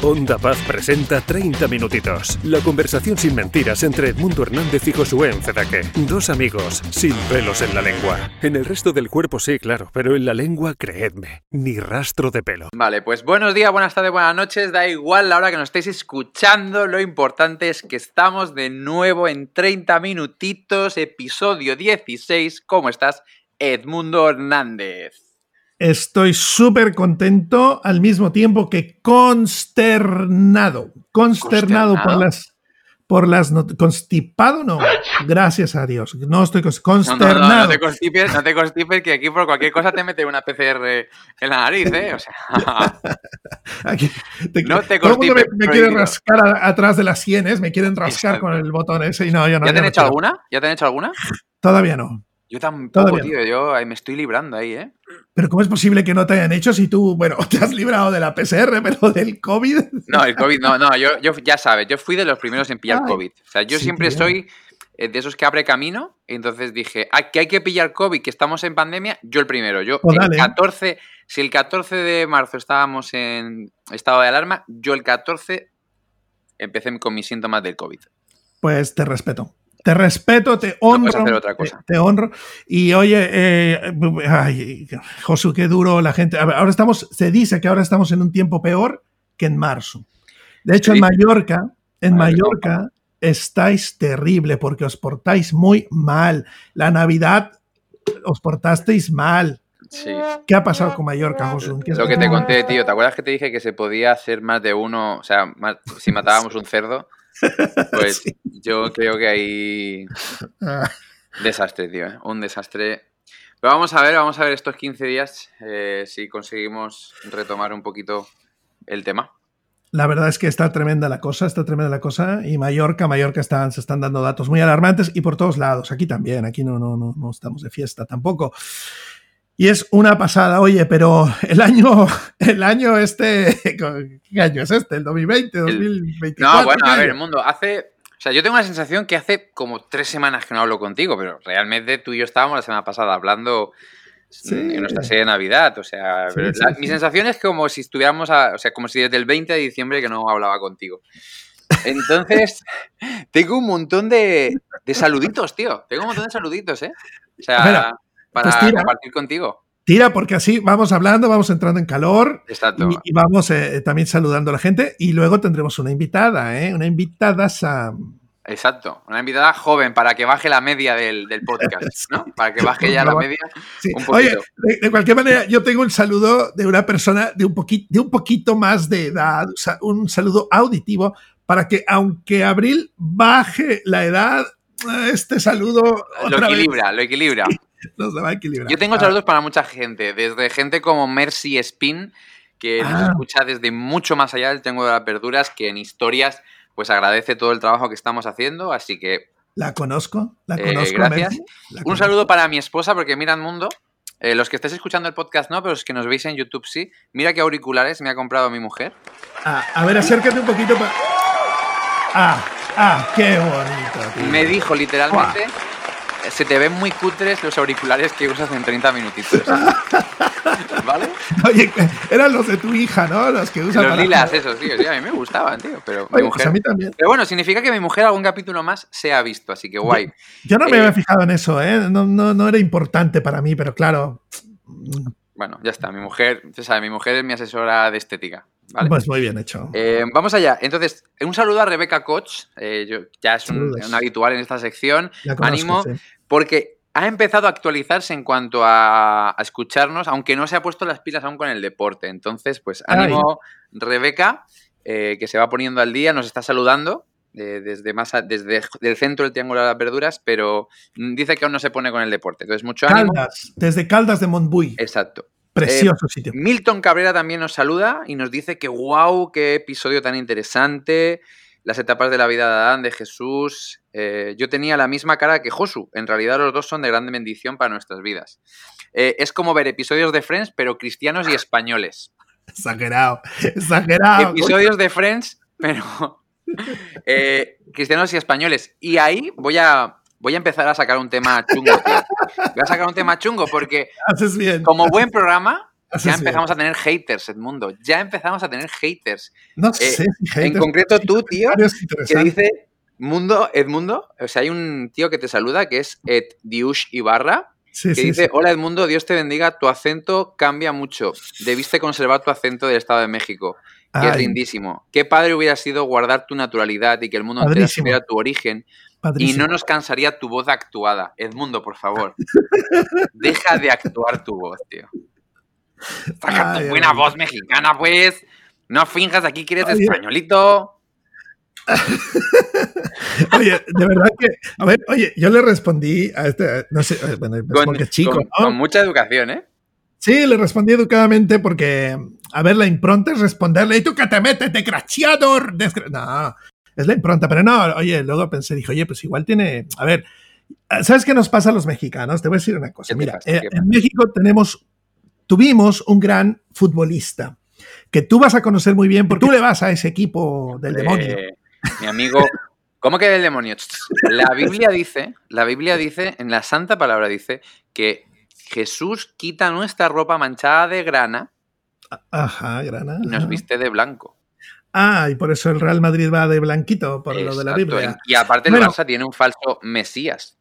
Onda Paz presenta 30 minutitos. La conversación sin mentiras entre Edmundo Hernández y Josué Encedaque. Dos amigos sin pelos en la lengua. En el resto del cuerpo sí, claro, pero en la lengua, creedme, ni rastro de pelo. Vale, pues buenos días, buenas tardes, buenas noches. Da igual la hora que nos estéis escuchando. Lo importante es que estamos de nuevo en 30 minutitos, episodio 16. ¿Cómo estás, Edmundo Hernández? Estoy súper contento al mismo tiempo que consternado. Consternado, por las. Por las constipado no, gracias a Dios. No estoy consternado. No, no, te constipes, no te constipes, que aquí por cualquier cosa te mete una PCR en la nariz, ¿eh? O sea. no te constipes. Me, me quieren rascar atrás de las sienes, me quieren rascar con el botón ese y no, yo no. ¿Ya te han hecho alguna? ¿Ya te han hecho alguna? Todavía no. Yo tampoco, tío. Yo me estoy librando ahí, ¿eh? Pero ¿cómo es posible que no te hayan hecho si tú, bueno, te has librado de la PCR, pero del COVID? No, el COVID, no, no, yo, yo ya sabes, yo fui de los primeros en pillar COVID. O sea, yo siempre soy eh, de esos que abre camino. Entonces dije, ah, que hay que pillar COVID, que estamos en pandemia, yo el primero. Yo, pues el 14, si el 14 de marzo estábamos en estado de alarma, yo el 14 empecé con mis síntomas del COVID. Pues te respeto. Te respeto, te honro. Te, honro. Y oye, eh, ay, Josu, qué duro la gente. ahora estamos, se dice que ahora estamos en un tiempo peor que en marzo. De hecho, en Mallorca, en Mallorca estáis terrible porque os portáis muy mal. La Navidad os portasteis mal. Sí. ¿Qué ha pasado con Mallorca, Josu? Lo que te conté, tío. ¿Te acuerdas que te dije que se podía hacer más de uno? O sea, si matábamos un cerdo. Pues yo creo que hay ah. desastre, tío. ¿eh? Un desastre. Pero vamos a ver, vamos a ver estos 15 días eh, si conseguimos retomar un poquito el tema. La verdad es que está tremenda la cosa, está tremenda la cosa. Y Mallorca, Mallorca están, se están dando datos muy alarmantes y por todos lados. Aquí también, aquí no, no, no, no estamos de fiesta tampoco. Y es una pasada, oye, pero el año, el año este, ¿qué año es este? ¿El 2020, 2024? No, bueno, a ver, el mundo, hace, o sea, yo tengo la sensación que hace como tres semanas que no hablo contigo, pero realmente tú y yo estábamos la semana pasada hablando en nuestra serie de Navidad, o sea, mi sensación es como si estuviéramos, o sea, como si desde el 20 de diciembre que no hablaba contigo. Entonces, tengo un montón de, de, saluditos, tío. Tengo un montón de saluditos, ¿eh? O sea, para pues compartir contigo. Tira, porque así vamos hablando, vamos entrando en calor. Exacto. Y, vamos eh, también saludando a la gente. Y luego tendremos una invitada, ¿eh? Una invitada Sam. Exacto, una invitada joven para que baje la media del, podcast, ¿no? Para que baje ya la media un poquito. Oye, de, cualquier manera, yo tengo un saludo de una persona de un, de un poquito más de edad, un saludo auditivo, para que aunque Abril baje la edad, este saludo... lo equilibra, lo equilibra. Yo tengo saludos para mucha gente, desde gente como Mercy Spin, que nos ah. escucha desde mucho más allá del Tengo de las Verduras, que en historias pues agradece todo el trabajo que estamos haciendo, así que... La conozco, la eh, conozco. gracias. Un saludo para mi esposa, porque mira el mundo. Eh, los que estéis escuchando el podcast no, pero los que nos veis en YouTube sí. Mira qué auriculares me ha comprado mi mujer. Ah, a ver, acércate un poquito para... Ah, ah, qué bonito. Me dijo literalmente se te ven muy cutres los auriculares que usas en 30 minutitos. ¿Vale? Oye, eran los de tu hija, ¿no? Los que usan. Los lilas, esos, tío. Sí, a mí me gustaban, tío. Pero mi pues mujer... también. Pero bueno, significa que mi mujer algún capítulo más se ha visto, así que guay. Yo, no me había eh, fijado en eso, ¿eh? No, no, no era importante para mí, pero claro. Bueno, ya está. Mi mujer, usted sabe, mi mujer es mi asesora de estética. Pues muy bien hecho. Eh, vamos allá. Entonces, un saludo a Rebeca Koch. Eh, ya es un, habitual en esta sección. Ánimo, porque ha empezado a actualizarse en cuanto a, escucharnos, aunque no se ha puesto las pilas aún con el deporte. Entonces, pues ánimo, Rebeca, eh, que se va poniendo al día, nos está saludando. desde más desde el centro del Triángulo de las Verduras, pero dice que aún no se pone con el deporte. Entonces, mucho ánimo. Caldas, desde Caldas de Montbui. Exacto. Precioso eh, sitio. Milton Cabrera también nos saluda y nos dice que wow, qué episodio tan interesante. Las etapas de la vida de Adán, de Jesús. Eh, yo tenía la misma cara que Josu. En realidad los dos son de grande bendición para nuestras vidas. Eh, es como ver episodios de Friends, pero cristianos y españoles. Exagerado, exagerado. Episodios de Friends, pero cristianos y españoles. Y ahí voy a, voy a empezar a sacar un tema chungo, Voy a sacar un tema chungo porque, Haces bien. como buen programa, ya empezamos a tener haters, Edmundo. Ya empezamos a tener haters. No eh, sé En concreto tú, tío, que dice Mundo, Edmundo, o sea, hay un tío que te saluda que es Ed Diush Ibarra, que dice, hola Edmundo, Dios te bendiga, tu acento cambia mucho. Debiste conservar tu acento del Estado de México. Que es lindísimo. Qué padre hubiera sido guardar tu naturalidad y que el mundo entero supiera tu origen. Y no nos cansaría tu voz actuada. Edmundo, por favor. deja de actuar tu voz, tío. Saca tu buena voz mexicana, pues. No finjas aquí que eres españolito. oye, de verdad que, a ver, oye, yo le respondí a este, no sé, bueno, con, chico, con, mucha educación, ¿eh? Sí, le respondí educadamente porque, a ver, la impronta es responderle, ¿y tú que te metes, desgraciador? No, es la impronta, pero no, oye, luego pensé, dije, oye, pues igual tiene, a ver, ¿sabes qué nos pasa a los mexicanos? Te voy a decir una cosa, mira, eh, en México tenemos, tuvimos un gran futbolista que tú vas a conocer muy bien porque tú le vas a ese equipo del demonio. Mi amigo, ¿cómo que del demonio? La Biblia dice, la Biblia dice, en la santa palabra dice que Jesús quita nuestra ropa manchada de grana. Ajá, grana. Y nos viste de blanco. Ah, y por eso el Real Madrid va de blanquito, por lo de la Biblia. Y aparte el Barça tiene un falso Mesías.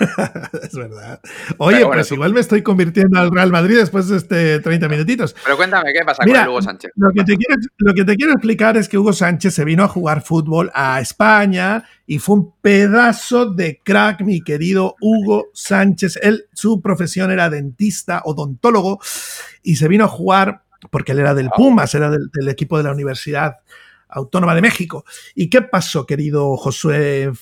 es verdad. Oye, pues igual me estoy convirtiendo al Real Madrid después de este 30 minutitos. Pero cuéntame, ¿qué pasa con Hugo Sánchez? Lo que, te quiero, lo que te quiero explicar es que Hugo Sánchez se vino a jugar fútbol a España y fue un pedazo de crack, mi querido Hugo Sánchez. Él, su profesión era dentista, odontólogo, y se vino a jugar porque él era del Pumas, era del, del equipo de la universidad Autónoma de México. ¿Y qué pasó, querido Josué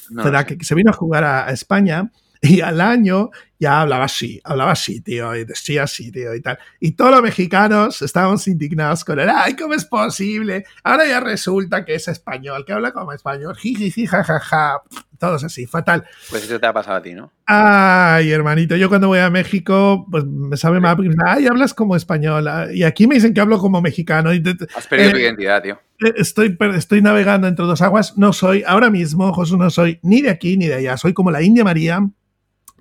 Que se vino a jugar a, España y al año ya hablaba así, hablaba así, tío, y decía así, tío, y tal. Y todos los mexicanos estábamos indignados con él. ¡Ay, cómo es posible! Ahora ya resulta que es español, que habla como español. Jiji, jajaja. Ja, ja. Todos así, fatal. Pues eso te ha pasado a ti, ¿no? Ay, hermanito, yo cuando voy a México, pues me sabe mal porque ay, hablas como español. Y aquí me dicen que hablo como mexicano. Has perdido tu eh, identidad, tío. Eh, estoy, estoy navegando entre dos aguas. No soy, ahora mismo, José, no soy ni de aquí ni de allá. Soy como la India María,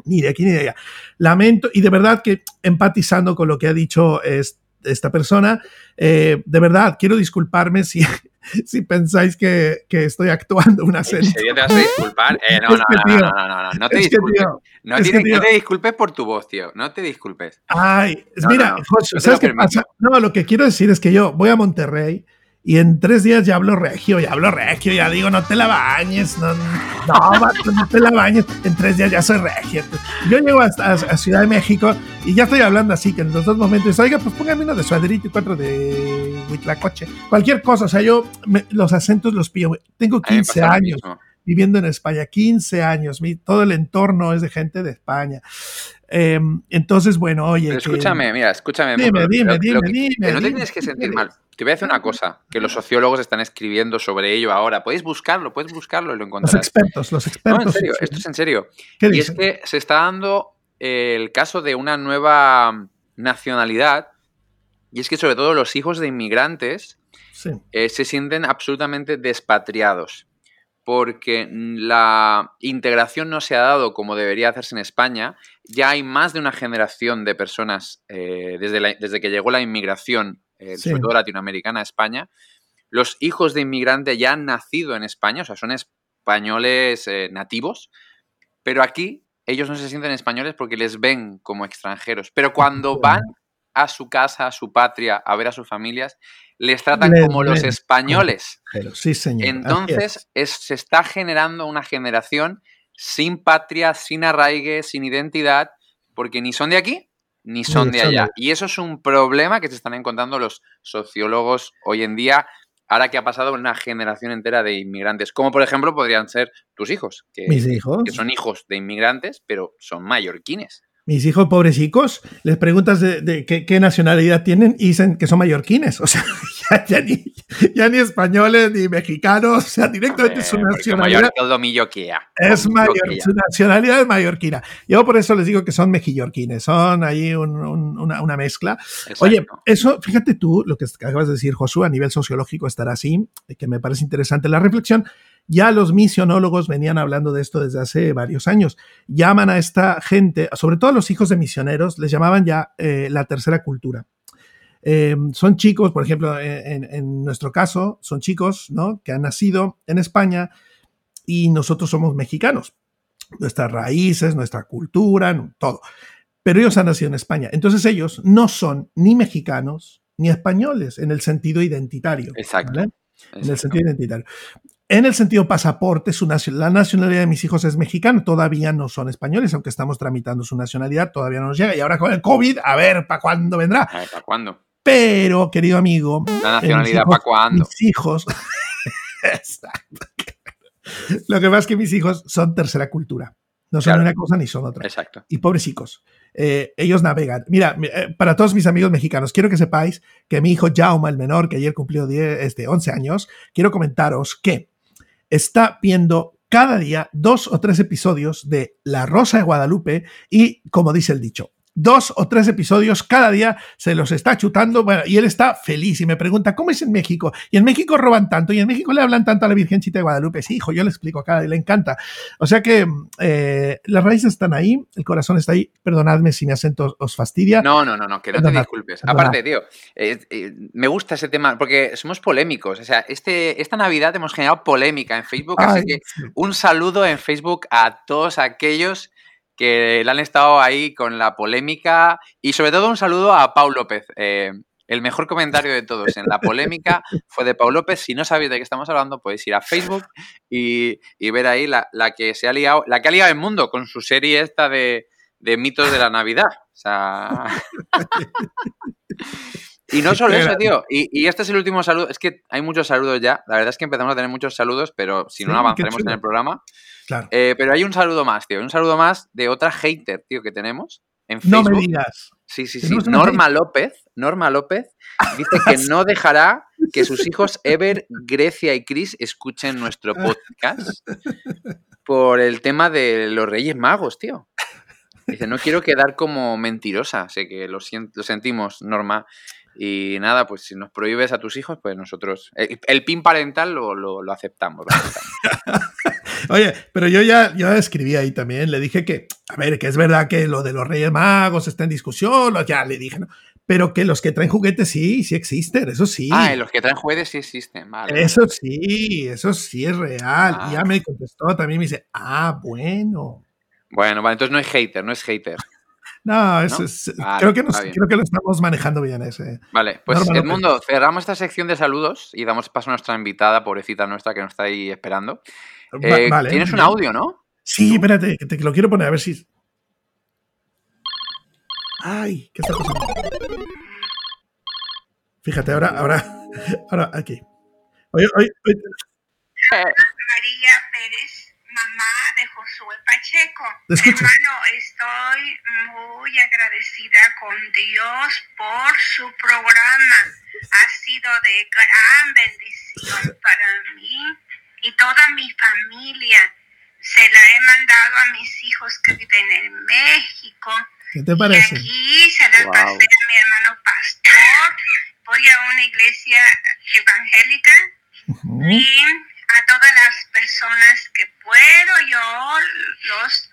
ni de aquí ni de allá. Lamento, y de verdad que empatizando con lo que ha dicho esta persona, eh, de verdad quiero disculparme si, si pensáis que, que estoy actuando una serie. ¿En te vas a disculpar? Eh, no, no, no, no, no, no, no, te disculpes. no, te disculpes por tu voz, tío. No te disculpes. Ay, mira, José, ¿sabes qué pasa? No, lo que quiero decir es que yo voy a Monterrey y en tres días ya hablo regio, ya hablo regio, ya digo, no te la bañes, no, no, no te la bañes. En tres días ya soy regio. Yo llego hasta a, Ciudad de México y ya estoy hablando así, que en los dos momentos, oiga, pues póngame uno de suaderito y cuatro de huitlacoche. Cualquier cosa, o sea, yo los acentos los pillo. Tengo 15 años viviendo en España, 15 años, mi, todo el entorno es de gente de España. Em, entonces, bueno, oye. escúchame, mira, escúchame. Dime, dime, dime, dime, No te tienes que sentir mal. Te voy a decir una cosa, que los sociólogos están escribiendo sobre ello ahora. Podéis buscarlo, puedes buscarlo y lo encontrarás. Los expertos, los expertos. No, en serio, esto es en serio. y es que se está dando el caso de una nueva nacionalidad, y es que sobre todo los hijos de inmigrantes eh, se sienten absolutamente despatriados, porque la integración no se ha dado como debería hacerse en España. Ya hay más de una generación de personas, eh, desde, desde que llegó la inmigración eh, sobre todo latinoamericana, España, los hijos de inmigrantes ya han nacido en España, o sea, son españoles eh, nativos, pero aquí ellos no se sienten españoles porque les ven como extranjeros. Pero cuando van a su casa, a su patria, a ver a sus familias, les tratan como los españoles. Sí, señor. Entonces se está generando una generación sin patria, sin arraigue, sin identidad, porque ni son de aquí ni son de allá. Y eso es un problema que se están encontrando los sociólogos hoy en día, ahora que ha pasado una generación entera de inmigrantes, como por ejemplo podrían ser tus hijos, que, ¿Mis hijos? que son hijos de inmigrantes, pero son mallorquines mis hijos pobres hijos, les preguntas de, qué, nacionalidad tienen y dicen que son mallorquines. O sea, ya, ni, ya ni, españoles ni mexicanos. O sea, directamente su nacionalidad. Es mayor, su nacionalidad es mallorquina. Yo por eso les digo que son mejillorquines. Son ahí una, mezcla. Oye, eso, fíjate tú, lo que acabas de decir, Josué, a nivel sociológico estará así, que me parece interesante la reflexión Ya los misionólogos venían hablando de esto desde hace varios años. Llaman a esta gente, sobre todo a los hijos de misioneros, les llamaban ya eh, la tercera cultura. Em, son chicos, por ejemplo, en, nuestro caso, son chicos ¿no? que han nacido en España y nosotros somos mexicanos. Nuestras raíces, nuestra cultura, todo. Pero ellos han nacido en España. Entonces ellos no son ni mexicanos ni españoles en el sentido identitario. Exacto. En el sentido identitario. En el sentido pasaporte, su la nacionalidad de mis hijos es mexicana, todavía no son españoles, aunque estamos tramitando su nacionalidad, todavía no nos llega. Y ahora con el COVID, a ver, ¿para cuándo vendrá? ¿Para cuándo? Pero, querido amigo. La nacionalidad, ¿para cuándo? Mis hijos. Exacto. Lo que pasa es que mis hijos son tercera cultura. No son una cosa ni son otra. Exacto. Y pobres chicos. Eh, ellos navegan. Mira, eh, para todos mis amigos mexicanos, quiero que sepáis que mi hijo Jauma, el menor, que ayer cumplió 10, este, 11 años, quiero comentaros que está viendo cada día dos o tres episodios de La Rosa de Guadalupe y, como dice el dicho, dos o tres episodios cada día, se los está chutando, bueno, y él está feliz y me pregunta, ¿cómo es en México? Y en México roban tanto, y en México le hablan tanto a la Virgencita de Guadalupe. Sí, hijo, yo le explico cada día, le encanta. O sea que eh, las raíces están ahí, el corazón está ahí. Perdonadme si mi acento os fastidia. No, no, no, no que no te disculpes. Aparte, tío, eh, eh, me gusta ese tema, porque somos polémicos. O sea, este, esta Navidad hemos generado polémica en Facebook, así que un saludo en Facebook a todos aquellos que le han estado ahí con la polémica y sobre todo un saludo a Pau López. Eh, el mejor comentario de todos en la polémica fue de Pau López. Si no sabéis de qué estamos hablando, podéis ir a Facebook y, ver ahí la, que se ha liado, la que ha liado el mundo con su serie esta de, mitos de la Navidad. O sea. Y no solo eso, tío. Y, este es el último saludo. Es que hay muchos saludos ya. La verdad es que empezamos a tener muchos saludos, pero si no, avanzaremos en el programa. Eh, pero hay un saludo más, tío. Un saludo más de otra hater, tío, que tenemos en Facebook. No me digas. Sí, sí, sí. Norma López, Norma López dice que no dejará que sus hijos Ever, Grecia y Chris escuchen nuestro podcast por el tema de los Reyes Magos, tío. Dice, no quiero quedar como mentirosa. Sé que lo, lo sentimos, Norma. Y nada, pues si nos prohíbes a tus hijos, pues nosotros. El, pin parental lo, aceptamos. Oye, pero yo ya, yo escribí ahí también, le dije que, a ver, que es verdad que lo de los Reyes Magos está en discusión, ya le dije, ¿no? Pero que los que traen juguetes sí, sí existen, eso sí. Ah, los que traen juguetes sí existen, vale. Eso sí, eso sí es real. Y ya ah. me contestó también, me dice, ah, bueno. Bueno, vale, entonces no es hater, no es hater. No, eso Es, creo, que creo, que lo estamos manejando bien ese. Vale, pues Edmundo, cerramos esta sección de saludos y damos paso a nuestra invitada, pobrecita nuestra, que nos está ahí esperando. Eh, tienes un audio, ¿no? Sí, espérate, que te lo quiero poner a ver si. Ay, ¿qué está pasando? Fíjate, ahora, ahora, ahora, aquí. Oye, oye, María Pérez, mamá de Josué Pacheco. Hermano, estoy muy agradecida con Dios por su programa. Ha sido de gran bendición para mí y toda mi familia. Se la he mandado a mis hijos que viven en México. ¿Qué te parece? Y aquí se la pasé a mi hermano pastor. Voy a una iglesia evangélica y a todas las personas que puedo yo los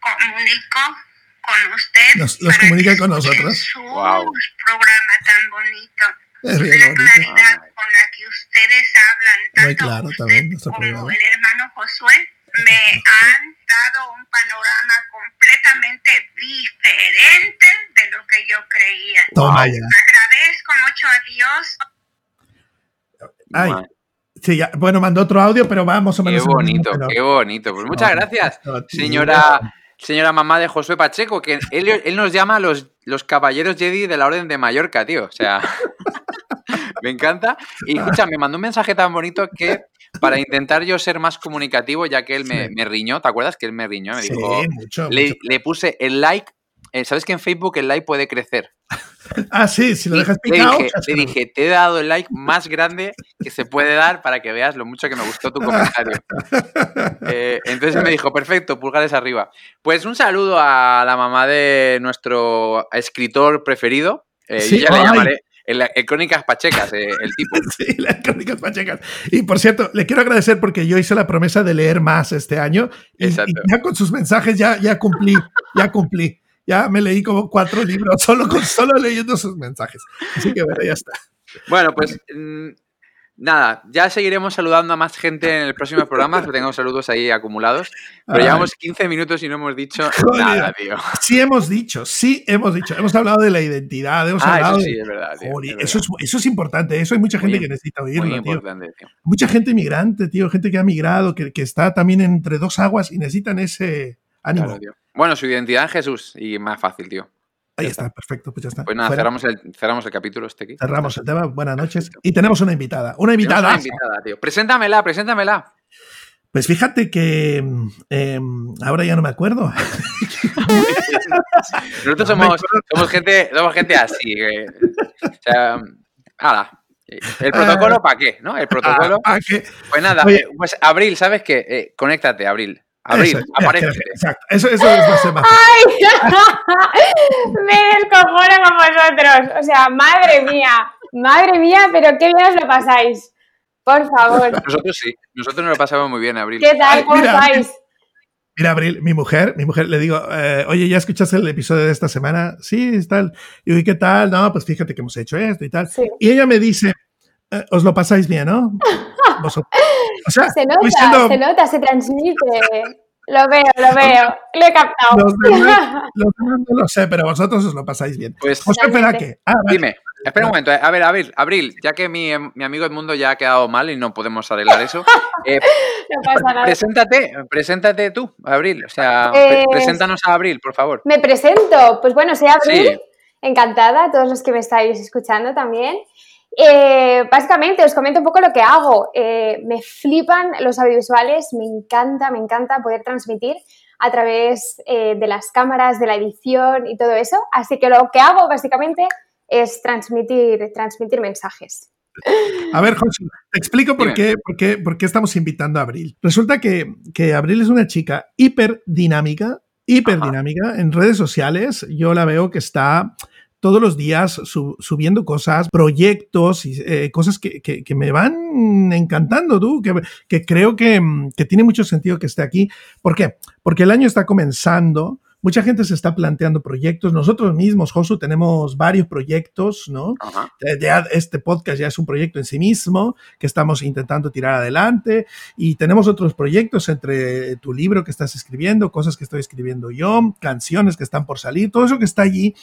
comunico con usted. Los, comunica con nosotros. Su programa tan bonito. Es la claridad con la que ustedes hablan, tanto claro, usted como el hermano Josué, me han dado un panorama completamente diferente de lo que yo creía. Toma ya. Agradezco mucho a Dios. Ay, Sí, ya, bueno, mandó otro audio, pero vamos o menos. Qué bonito, qué bonito. Pues muchas gracias, señora, señora mamá de Josué Pacheco, que él, nos llama los, los caballeros Jedi de la Orden de Mallorca, tío. O sea, me encanta. Y escucha, me mandó un mensaje tan bonito que para intentar yo ser más comunicativo, ya que él me, riñó, ¿te acuerdas que él me riñó? Me dijo, le, le puse el like ¿sabes que en Facebook el like puede crecer? ah, sí, si lo dejas picado. Le dije, te he dado el like más grande que se puede dar para que veas lo mucho que me gustó tu comentario. Eh, entonces me dijo, perfecto, pulgares arriba. Pues un saludo a la mamá de nuestro escritor preferido. Eh, ya le llamaré. el, Crónicas Pachecas, eh, el tipo. sí, las Crónicas Pachecas. Y por cierto, le quiero agradecer porque yo hice la promesa de leer más este año. Y, ya con sus mensajes ya, ya cumplí, ya cumplí. Ya me leí como cuatro libros solo, con, solo leyendo sus mensajes. Así que bueno, ya está. Bueno, pues mm, Nada, ya seguiremos saludando a más gente en el próximo programa, que tengo saludos ahí acumulados. Pero llevamos 15 minutos y no hemos dicho nada, tío. Sí hemos dicho, sí hemos dicho. Hemos hablado de la identidad, hemos ah, hablado eso sí, es verdad. Eso, es, importante, eso hay mucha gente que necesita oírlo, tío. Mucha gente inmigrante, tío, gente que ha migrado, que, está también entre dos aguas y necesitan ese ánimo. bueno, su identidad en Jesús y más fácil, tío. Ahí está. perfecto, pues ya está. Pues nada, cerramos el, cerramos el, capítulo este aquí. Cerramos el tema, buenas noches. Y tenemos una invitada. Una invitada. Una invitada, tío. Preséntamela, preséntamela. Pues fíjate que em, ahora ya no me acuerdo. Nosotros somos, somos, gente, somos gente así. o sea, ala. ¿El protocolo para qué? ¿No? El protocolo. ¿Para qué? Pues nada, pues Abril, ¿sabes qué? Eh, conéctate, Abril. Abril, aparece. Exacto, eso, eso es más. ¡Ay! Me descojono con vosotros. O sea, madre mía, madre mía, pero qué bien os lo pasáis. Por favor. Nosotros sí, nosotros nos lo pasamos muy bien, Abril. ¿Qué tal? ¿Cómo estáis? Mira, Abril, mi mujer, mi mujer, le digo, eh, oye, ¿ya escuchaste el episodio de esta semana? Sí, tal. Y digo, ¿qué tal? No, pues fíjate que hemos hecho esto y tal. Y ella me dice, eh, os lo pasáis bien, ¿no? se nota, se nota, se transmite. Lo veo, lo veo. Lo he captado. Los demás, no lo sé, pero vosotros os lo pasáis bien. Pues, espera que. Ah, Dime, espera un momento. Eh, a ver, Abril, Abril, ya que mi, mi, amigo Edmundo ya ha quedado mal y no podemos arreglar eso. Eh, no pasa nada. Preséntate, preséntate tú, Abril. O sea, pues, preséntanos a Abril, por favor. Me presento. Pues bueno, soy Abril. Encantada, todos los que me estáis escuchando también. Eh, básicamente os comento un poco lo que hago. Eh, me flipan los audiovisuales, me encanta, me encanta poder transmitir a través eh, de las cámaras, de la edición y todo eso. Así que lo que hago básicamente es transmitir, transmitir mensajes. A ver, José, te explico por qué, por, qué, por qué, estamos invitando a Abril. Resulta que, que Abril es una chica hiper dinámica, hiper dinámica en redes sociales. Yo la veo que está todos los días subiendo cosas, proyectos y eh, cosas que, que, me van encantando, tú, que, que creo que, que, tiene mucho sentido que esté aquí. ¿Por qué? Porque el año está comenzando. Mucha gente se está planteando proyectos. Nosotros mismos, Josu, tenemos varios proyectos, ¿no? Ya este podcast ya es un proyecto en sí mismo que estamos intentando tirar adelante y tenemos otros proyectos entre tu libro que estás escribiendo, cosas que estoy escribiendo yo, canciones que están por salir, todo eso que está allí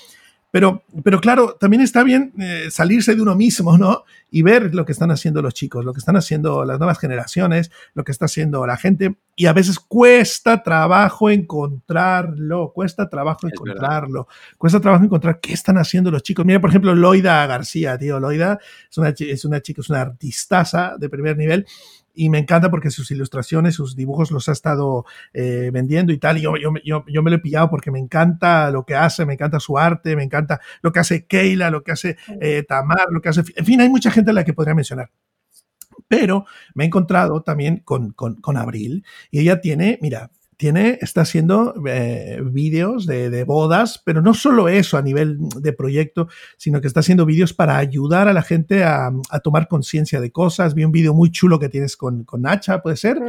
pero, pero claro, también está bien eh, salirse de uno mismo, ¿no? Y ver lo que están haciendo los chicos, lo que están haciendo las nuevas generaciones, lo que está haciendo la gente. Y a veces cuesta trabajo encontrarlo, cuesta trabajo encontrarlo, cuesta trabajo encontrar qué están haciendo los chicos. Mira, por ejemplo, Loida García, tío. Loida es una, es una chica, es una artistaza de primer nivel y me encanta porque sus ilustraciones, sus dibujos los ha estado eh, vendiendo y tal. Y yo, yo, yo, me lo he pillado porque me encanta lo que hace, me encanta su arte, me encanta lo que hace Keila, lo que hace eh, Tamar, lo que hace... En fin, hay mucha gente a la que podría mencionar. Pero me he encontrado también con, con, con Abril y ella tiene, mira, tiene, está haciendo eh, vídeos de, bodas, pero no solo eso a nivel de proyecto, sino que está haciendo vídeos para ayudar a la gente a, tomar conciencia de cosas. Vi un vídeo muy chulo que tienes con, con Nacha, puede ser,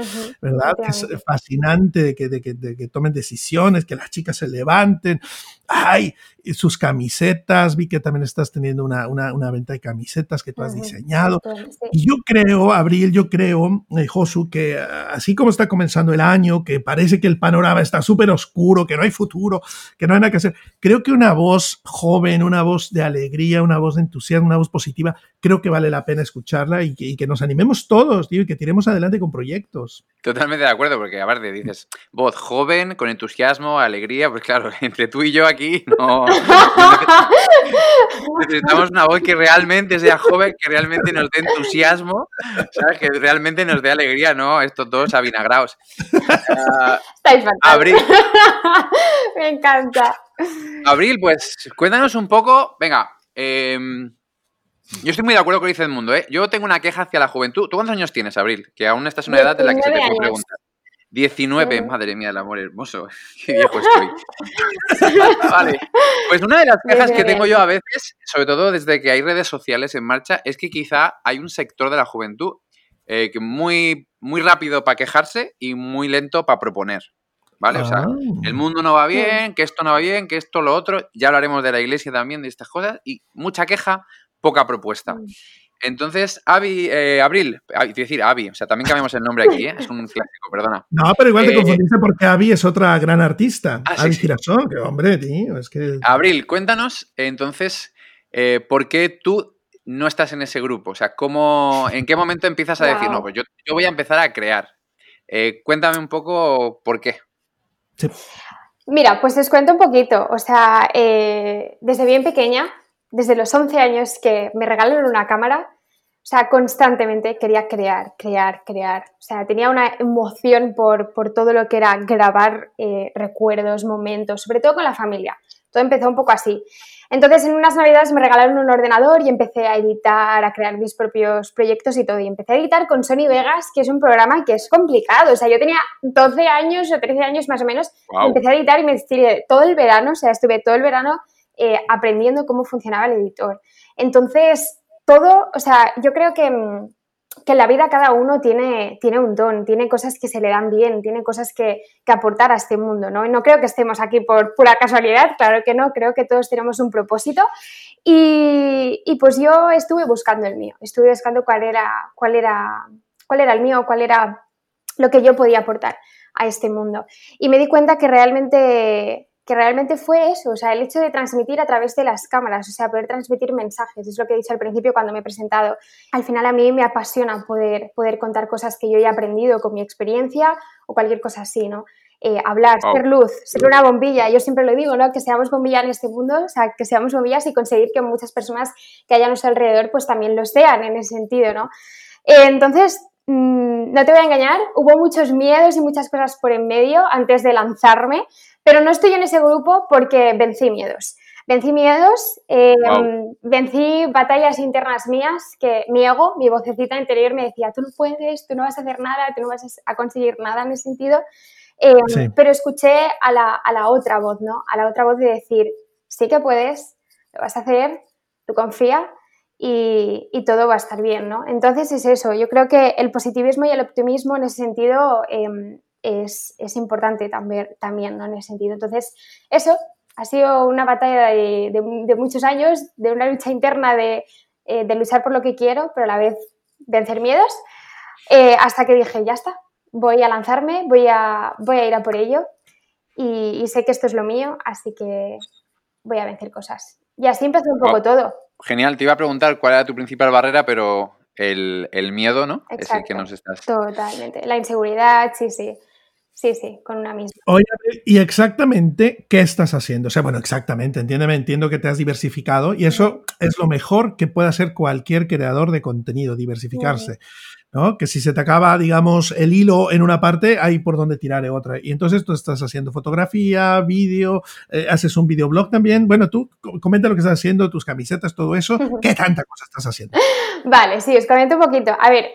¿verdad? es fascinante de que, de que, tomen decisiones, que las chicas se levanten. ¡Ay! sus camisetas, vi que también estás teniendo una, una, venta de camisetas que tú has diseñado. Y yo creo, Abril, yo creo, eh, Josu, que ah, así como está comenzando el año, que parece que el panorama está súper oscuro, que no hay futuro, que no hay nada que hacer, creo que una voz joven, una voz de alegría, una voz de entusiasmo, una voz positiva, creo que vale la pena escucharla y que, nos animemos todos, tío, y que tiremos adelante con proyectos. Totalmente de acuerdo, porque aparte dices, voz joven, con entusiasmo, alegría, pues claro, entre tú y yo aquí no, Necesitamos una voz que realmente sea joven, que realmente nos dé entusiasmo, ¿sabes? Que realmente nos dé alegría, ¿no? Estos dos avinagrados. Uh, Abril. Me encanta. Abril, pues cuéntanos un poco. Venga, em, yo estoy muy de acuerdo con lo que dice Edmundo, ¿eh? Yo tengo una queja hacia la juventud. ¿Tú cuántos años tienes, Abril? Que aún estás en una edad en la que se te puede preguntar. 19, madre mía, el amor hermoso. Qué viejo estoy. vale. Pues una de las quejas que tengo yo a veces, sobre todo desde que hay redes sociales en marcha, es que quizá hay un sector de la juventud eh, que muy, muy rápido para quejarse y muy lento para proponer. ¿Vale? O sea, el ah. mundo no va bien, que esto no va bien, que esto lo otro. Ya hablaremos de la iglesia también, de estas cosas. Y mucha queja, poca propuesta. Entonces, Avi, eh, Abril, es decir, Avi, o sea, también cambiamos el nombre aquí, ¿eh? es un clásico, perdona. No, pero igual te eh, confundiste porque Avi es otra gran artista. Ah, Avi Girasón, que hombre, tío, es que... Abril, cuéntanos, entonces, eh, ¿por qué tú no estás en ese grupo? O sea, ¿cómo, ¿en qué momento empiezas a decir, no, pues yo, voy a empezar a crear? cuéntame un poco por qué. Mira, pues les cuento un poquito. O sea, desde bien pequeña desde los 11 años que me regalaron una cámara, o sea, constantemente quería crear, crear, crear. O sea, tenía una emoción por, todo lo que era grabar eh, recuerdos, momentos, sobre todo con la familia. Todo empezó un poco así. Entonces, en unas navidades me regalaron un ordenador y empecé a editar, a crear mis propios proyectos y todo. Y empecé a editar con Sony Vegas, que es un programa que es complicado. O sea, yo tenía 12 años o 13 años más o menos. Empecé a editar y me estiré todo el verano, o sea, estuve todo el verano eh, aprendiendo cómo funcionaba el editor. Entonces, todo, o sea, yo creo que, mm, que, en la vida cada uno tiene, tiene un don, tiene cosas que se le dan bien, tiene cosas que, que aportar a este mundo, ¿no? Y no creo que estemos aquí por pura casualidad, claro que no, creo que todos tenemos un propósito. Y, y, pues yo estuve buscando el mío, estuve buscando cuál era, cuál era, cuál era el mío, cuál era lo que yo podía aportar a este mundo. Y me di cuenta que realmente que realmente fue eso, o sea, el hecho de transmitir a través de las cámaras, o sea, poder transmitir mensajes, es lo que he dicho al principio cuando me he presentado. Al final a mí me apasiona poder, poder contar cosas que yo he aprendido con mi experiencia o cualquier cosa así, ¿no? Eh, hablar, ser luz, ser una bombilla, yo siempre lo digo, ¿no? Que seamos bombilla en este mundo, o sea, que seamos bombillas y conseguir que muchas personas que hayan a nuestro alrededor pues también lo sean en ese sentido, ¿no? Eh, entonces, mm, no te voy a engañar, hubo muchos miedos y muchas cosas por en medio antes de lanzarme, pero no estoy en ese grupo porque vencí miedos. Vencí miedos, em, vencí batallas internas mías que mi ego, mi vocecita interior me decía, tú no puedes, tú no vas a hacer nada, tú no vas a conseguir nada en ese sentido. Em, pero escuché a la, a la, otra voz, ¿no? A la otra voz de decir, sí que puedes, lo vas a hacer, tú confía y, y, todo va a estar bien, ¿no? Entonces es eso, yo creo que el positivismo y el optimismo en ese sentido em, es, importante también, también ¿no? en ese sentido. Entonces, eso ha sido una batalla de, muchos años, de una lucha interna eh, de, luchar por lo que quiero, pero a la vez vencer miedos, eh, hasta que dije, ya está, voy a lanzarme, voy a, voy a ir a por ello y, sé que esto es lo mío, así que voy a vencer cosas. Y así empezó un poco todo. Genial, te iba a preguntar cuál era tu principal barrera, pero el, miedo, ¿no? es el que nos estás. Totalmente. La inseguridad, sí, sí. Sí, sí, con una misma. Oye, ¿y exactamente qué estás haciendo? O sea, bueno, exactamente, entiéndeme, entiendo que te has diversificado y eso es lo mejor que puede hacer cualquier creador de contenido, diversificarse. ¿no? Que si se te acaba, digamos, el hilo en una parte, hay por donde tirar en otra. Y entonces tú estás haciendo fotografía, vídeo, eh, haces un videoblog también. Bueno, tú comenta lo que estás haciendo, tus camisetas, todo eso. ¿Qué tanta cosa estás haciendo? Vale, sí, os comento un poquito. A ver,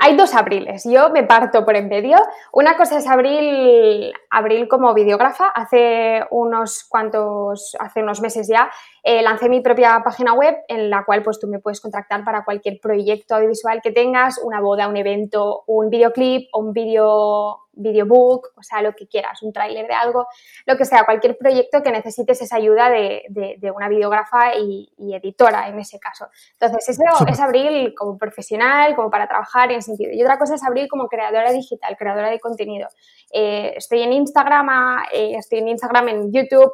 hay, dos abriles, yo me parto por en medio. Una cosa es abril, abril como videógrafa. Hace unos cuantos, hace unos meses ya, eh, lancé mi propia página web en la cual pues tú me puedes contactar para cualquier proyecto audiovisual que tengas, una boda, un evento, un videoclip o un video videobook, o sea, lo que quieras, un tráiler de algo, lo que sea, cualquier proyecto que necesites esa ayuda de, una videógrafa y, editora en ese caso. Entonces, eso es abril como profesional, como para trabajar en sentido. Y otra cosa es abril como creadora digital, creadora de contenido. Eh, estoy en Instagram, eh, estoy en Instagram, en YouTube,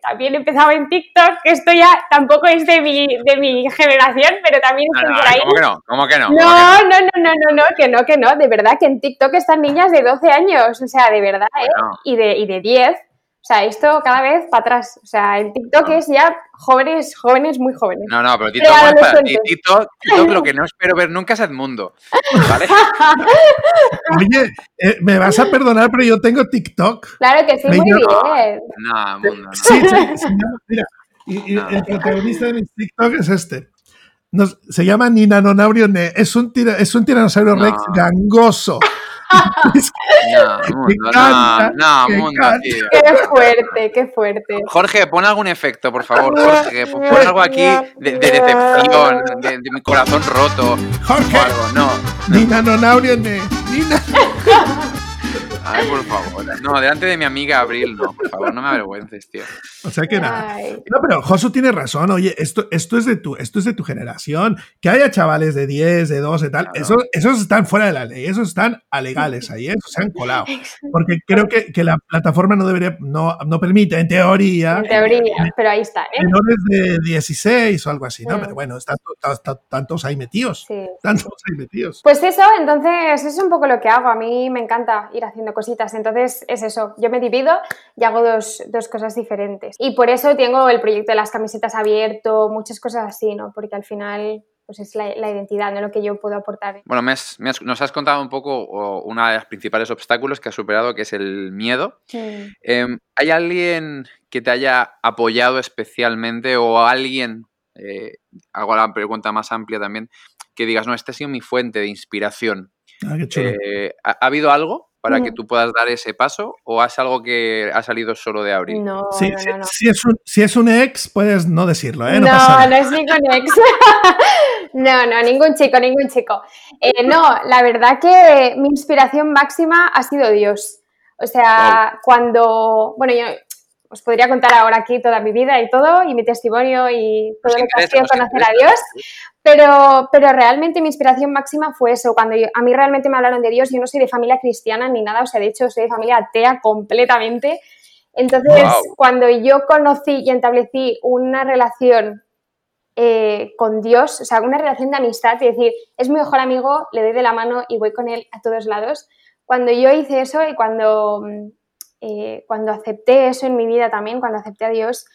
también he empezado en TikTok, que esto ya tampoco es de mi, de mi generación, pero también estoy por ahí. ¿Cómo que no? ¿Cómo que no? No, no, no, no, no, no, que no, que no, de verdad que en TikTok están niñas de 12 años, o sea, de verdad, ¿eh? Y de, y de 10. O sea, esto cada vez para atrás. O sea, en TikTok es ya jóvenes, jóvenes, muy jóvenes. No, no, pero TikTok, para TikTok, TikTok lo que no espero ver nunca es Edmundo. ¿Vale? Oye, eh, me vas a perdonar, pero yo tengo TikTok. Claro que sí, muy bien. No, mundo, no. Sí, sí, mira, y, el protagonista de mi TikTok es este. se llama Ninanonaurio Ne. Es un, es un tiranosaurio rex gangoso. no, no, mundo, tío. Qué fuerte, qué fuerte. Jorge, pon algún efecto, por favor, Jorge. Pon algo aquí de, decepción, de, mi corazón roto. Jorge. O algo, no. Nina, Nina. Ay, por favor. No, delante de mi amiga Abril, no, por favor, no me avergüences, tío. O sea que nada. No, pero Josu tiene razón. Oye, esto, esto, es de tu, esto es de tu generación. Que haya chavales de 10, de 12, tal. Esos, esos están fuera de la ley. Esos están alegales ahí. Esos se han colado. Porque creo que, que la plataforma no debería, no, no permite, en teoría. En teoría, pero ahí está. ¿eh? Menores de 16 o algo así, ¿no? Mm. Pero bueno, están, tantos ahí metidos. Sí. Tantos ahí metidos. Pues eso, entonces, es un poco lo que hago. A mí me encanta ir haciendo cositas. Entonces es eso, yo me divido y hago dos, dos, cosas diferentes. Y por eso tengo el proyecto de las camisetas abierto, muchas cosas así, ¿no? Porque al final pues es la, identidad, no lo que yo puedo aportar. Bueno, nos has contado un poco una de los principales obstáculos que has superado, que es el miedo. Em, ¿Hay alguien que te haya apoyado especialmente o alguien, eh, hago la pregunta más amplia también, que digas, no, esta ha sido mi fuente de inspiración? Ah, qué chulo. Eh, ¿ha, habido algo para que tú puedas dar ese paso o es algo que ha salido solo de abril? No, si, no, no, si, es un, si es un ex, puedes no decirlo, ¿eh? No, no, es ningún ex. no, no, ningún chico, ningún chico. Eh, no, la verdad que mi inspiración máxima ha sido Dios. O sea, cuando, bueno, yo os podría contar ahora aquí toda mi vida y todo, y mi testimonio y todo lo que ha sido conocer a Dios, pero, pero realmente mi inspiración máxima fue eso, cuando a mí realmente me hablaron de Dios, yo no soy de familia cristiana ni nada, o sea, de hecho soy de familia atea completamente. Entonces, cuando yo conocí y establecí una relación eh, con Dios, o sea, una relación de amistad, y decir, es mi mejor amigo, le doy de la mano y voy con él a todos lados, cuando yo hice eso y cuando, eh, cuando acepté eso en mi vida también, cuando acepté a Dios,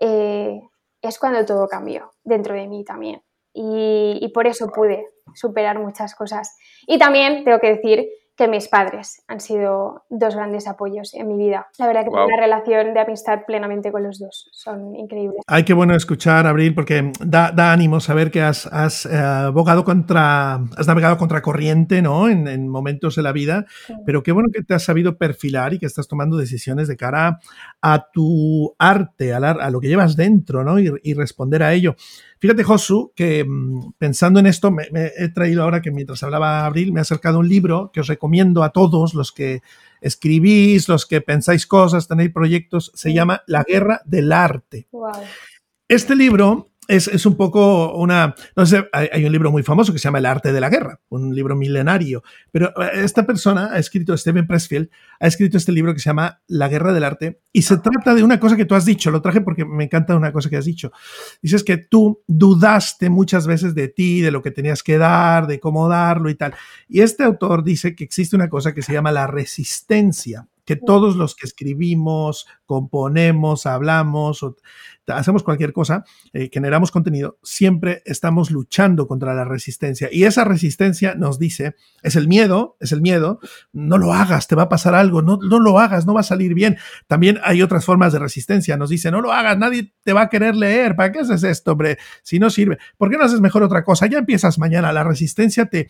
eh, es cuando todo cambió dentro de mí también y, por eso pude superar muchas cosas. Y también tengo que decir que mis padres han sido dos grandes apoyos en mi vida. La verdad que tengo una relación de amistad plenamente con los dos. Son increíbles. Ay, qué bueno escuchar, Abril, porque da, da ánimo saber que has, has eh, contra, has navegado contra corriente, ¿no? En, momentos de la vida, pero qué bueno que te has sabido perfilar y que estás tomando decisiones de cara a tu arte, a, a lo que llevas dentro, ¿no? Y, y responder a ello. Fíjate, Josu, que mm, pensando en esto, me, he traído ahora que mientras hablaba Abril, me ha acercado un libro que os recomiendo a todos los que escribís, los que pensáis cosas, tenéis proyectos, se llama La Guerra del Arte. Este libro es, un poco una, no sé, hay, un libro muy famoso que se llama El arte de la guerra, un libro milenario, pero eh, esta persona ha escrito, Steven Pressfield, ha escrito este libro que se llama La guerra del arte y se trata de una cosa que tú has dicho, lo traje porque me encanta una cosa que has dicho. Dices que tú dudaste muchas veces de ti, de lo que tenías que dar, de cómo darlo y tal. Y este autor dice que existe una cosa que se llama la resistencia que todos los que escribimos, componemos, hablamos, o hacemos cualquier cosa, eh, generamos contenido, siempre estamos luchando contra la resistencia. Y esa resistencia nos dice, es el miedo, es el miedo, no lo hagas, te va a pasar algo, no, no lo hagas, no va a salir bien. También hay otras formas de resistencia, nos dice, no lo hagas, nadie te va a querer leer, ¿para qué haces esto, hombre? Si no sirve, ¿por qué no haces mejor otra cosa? Ya empiezas mañana, la resistencia te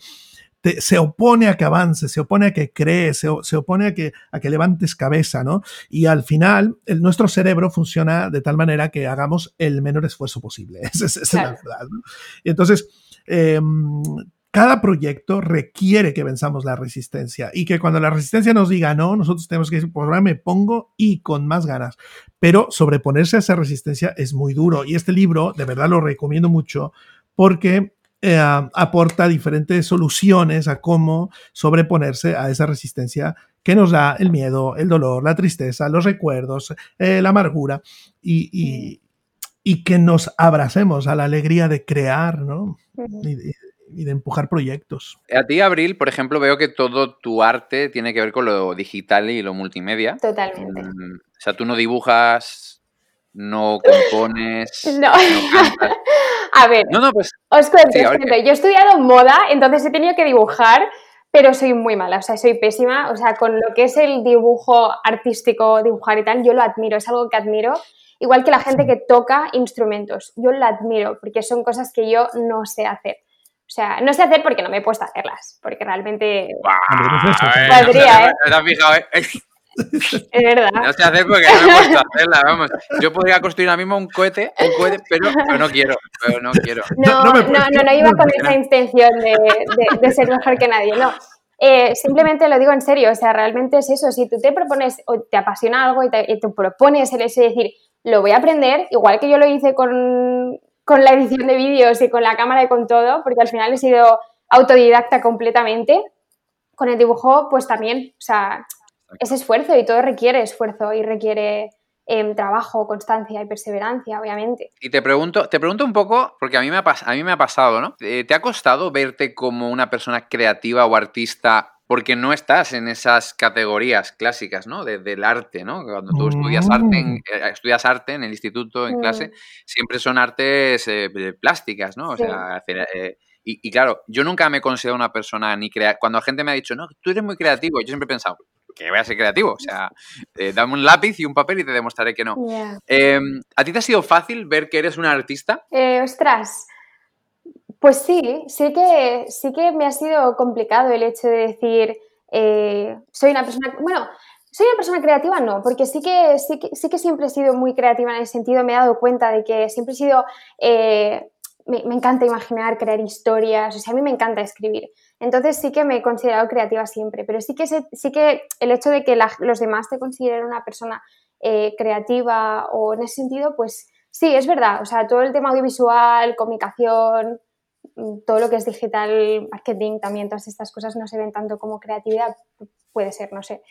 se opone a que avance, se opone a que crees, se, opone a que, a que levantes cabeza, ¿no? Y al final, el, nuestro cerebro funciona de tal manera que hagamos el menor esfuerzo posible. Esa es, la verdad, ¿no? Y entonces, em, cada proyecto requiere que venzamos la resistencia y que cuando la resistencia nos diga no, nosotros tenemos que decir, pues ahora me pongo y con más ganas. Pero sobreponerse a esa resistencia es muy duro y este libro, de verdad lo recomiendo mucho porque eh, aporta diferentes soluciones a cómo sobreponerse a esa resistencia que nos da el miedo, el dolor, la tristeza, los recuerdos, eh, la amargura y, y, que nos abracemos a la alegría de crear ¿no? y, de, empujar proyectos. A ti, Abril, por ejemplo, veo que todo tu arte tiene que ver con lo digital y lo multimedia. Totalmente. Mm, o sea, tú no dibujas, no compones. No. A ver, pues, os cuento, Yo he estudiado moda, entonces he tenido que dibujar, pero soy muy mala, o sea, soy pésima. O sea, con lo que es el dibujo artístico, dibujar y tal, yo lo admiro, es algo que admiro. Igual que la gente que toca instrumentos, yo lo admiro, porque son cosas que yo no sé hacer. O sea, no sé hacer porque no me he puesto a hacerlas, porque realmente podría, ¿eh? ¿Te has fijado, eh? Es verdad. No sé hacer porque no me he puesto a hacerla, vamos. Yo podría construir ahora mismo un cohete, un cohete, pero, no quiero, pero no quiero. No, no, no, no, iba con esa intención de, de, ser mejor que nadie, no. Eh, simplemente lo digo en serio, o sea, realmente es eso. Si tú te propones o te apasiona algo y te, y te propones el hecho de decir, lo voy a aprender, igual que yo lo hice con, con la edición de vídeos y con la cámara y con todo, porque al final he sido autodidacta completamente. Con el dibujo, pues también, o sea, es esfuerzo y todo requiere esfuerzo y requiere em, trabajo, constancia y perseverancia, obviamente. Y te pregunto, te pregunto un poco, porque a mí me ha, a mí me ha pasado, ¿no? Eh, ¿Te ha costado verte como una persona creativa o artista porque no estás en esas categorías clásicas, ¿no? del arte, ¿no? Cuando tú estudias arte, en, mm. eh, estudias arte en el instituto, en clase, mm. siempre son artes eh, plásticas, ¿no? O sea, eh, y, claro, yo nunca me he considerado una persona ni creativa. Cuando la gente me ha dicho, no, tú eres muy creativo, yo siempre he pensado, que voy a ser creativo. O sea, dame un lápiz y un papel y te demostraré que no. Em, ¿A ti te ha sido fácil ver que eres una artista? ostras, pues sí, sí que, sí que me ha sido complicado el hecho de decir, eh, soy una persona, bueno, soy una persona creativa, no, porque sí que, sí que, sí que siempre he sido muy creativa en ese sentido, me he dado cuenta de que siempre he sido, me, encanta imaginar, crear historias, o sea, a mí me encanta escribir. Entonces sí que me he considerado creativa siempre, pero sí que, sí que el hecho de que los demás te consideren una persona eh, creativa o en ese sentido, pues sí, es verdad, o sea, todo el tema audiovisual, comunicación, todo lo que es digital, marketing, también todas estas cosas no se ven tanto como creatividad, puede ser, no sé.